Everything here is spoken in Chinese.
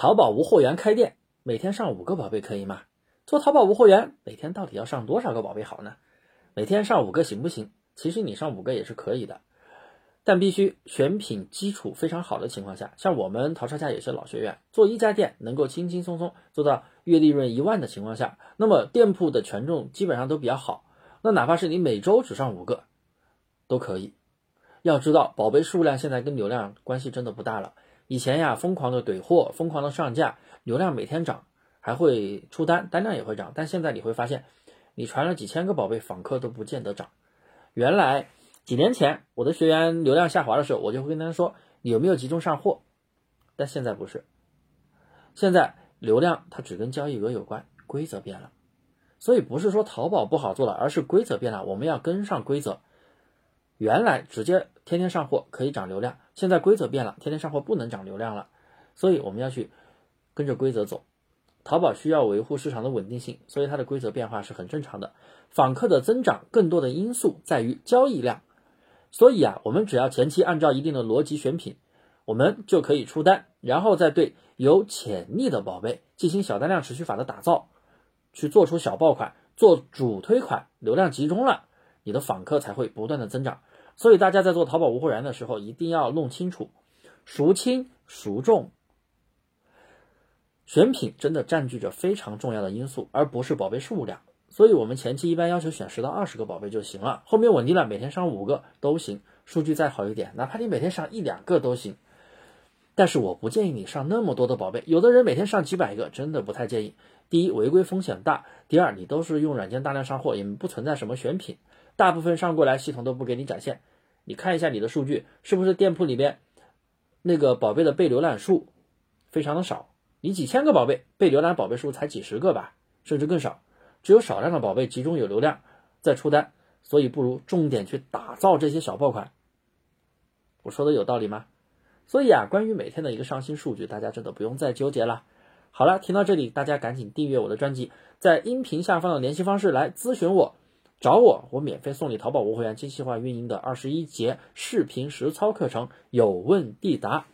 淘宝无货源开店，每天上五个宝贝可以吗？做淘宝无货源，每天到底要上多少个宝贝好呢？每天上五个行不行？其实你上五个也是可以的，但必须选品基础非常好的情况下。像我们淘差价也是老学员，做一家店能够轻轻松松做到月利润一万的情况下，那么店铺的权重基本上都比较好。那哪怕是你每周只上五个，都可以。要知道，宝贝数量现在跟流量关系真的不大了。以前呀，疯狂的怼货，疯狂的上架，流量每天涨，还会出单，单量也会涨。但现在你会发现，你传了几千个宝贝，访客都不见得涨。原来几年前我的学员流量下滑的时候，我就会跟他说，你有没有集中上货？但现在不是，现在流量它只跟交易额有关，规则变了。所以不是说淘宝不好做了，而是规则变了，我们要跟上规则。原来直接天天上货可以涨流量，现在规则变了，天天上货不能涨流量了。所以我们要去跟着规则走。淘宝需要维护市场的稳定性，所以它的规则变化是很正常的。访客的增长更多的因素在于交易量，所以啊，我们只要前期按照一定的逻辑选品，我们就可以出单，然后再对有潜力的宝贝进行小单量持续法的打造。去做出小爆款，做主推款，流量集中了，你的访客才会不断的增长。所以大家在做淘宝无货源的时候，一定要弄清楚，孰轻孰重。选品真的占据着非常重要的因素，而不是宝贝数量。所以我们前期一般要求选十到二十个宝贝就行了，后面稳定了，每天上五个都行，数据再好一点，哪怕你每天上一两个都行。但是我不建议你上那么多的宝贝，有的人每天上几百个，真的不太建议。第一，违规风险大；第二，你都是用软件大量上货，也不存在什么选品，大部分上过来系统都不给你展现。你看一下你的数据，是不是店铺里边那个宝贝的被浏览数非常的少？你几千个宝贝被浏览宝贝数才几十个吧，甚至更少，只有少量的宝贝集中有流量在出单，所以不如重点去打造这些小爆款。我说的有道理吗？所以啊，关于每天的一个上新数据，大家真的不用再纠结了。好了，听到这里，大家赶紧订阅我的专辑，在音频下方的联系方式来咨询我，找我，我免费送你淘宝无货源精细化运营的二十一节视频实操课程，有问必答。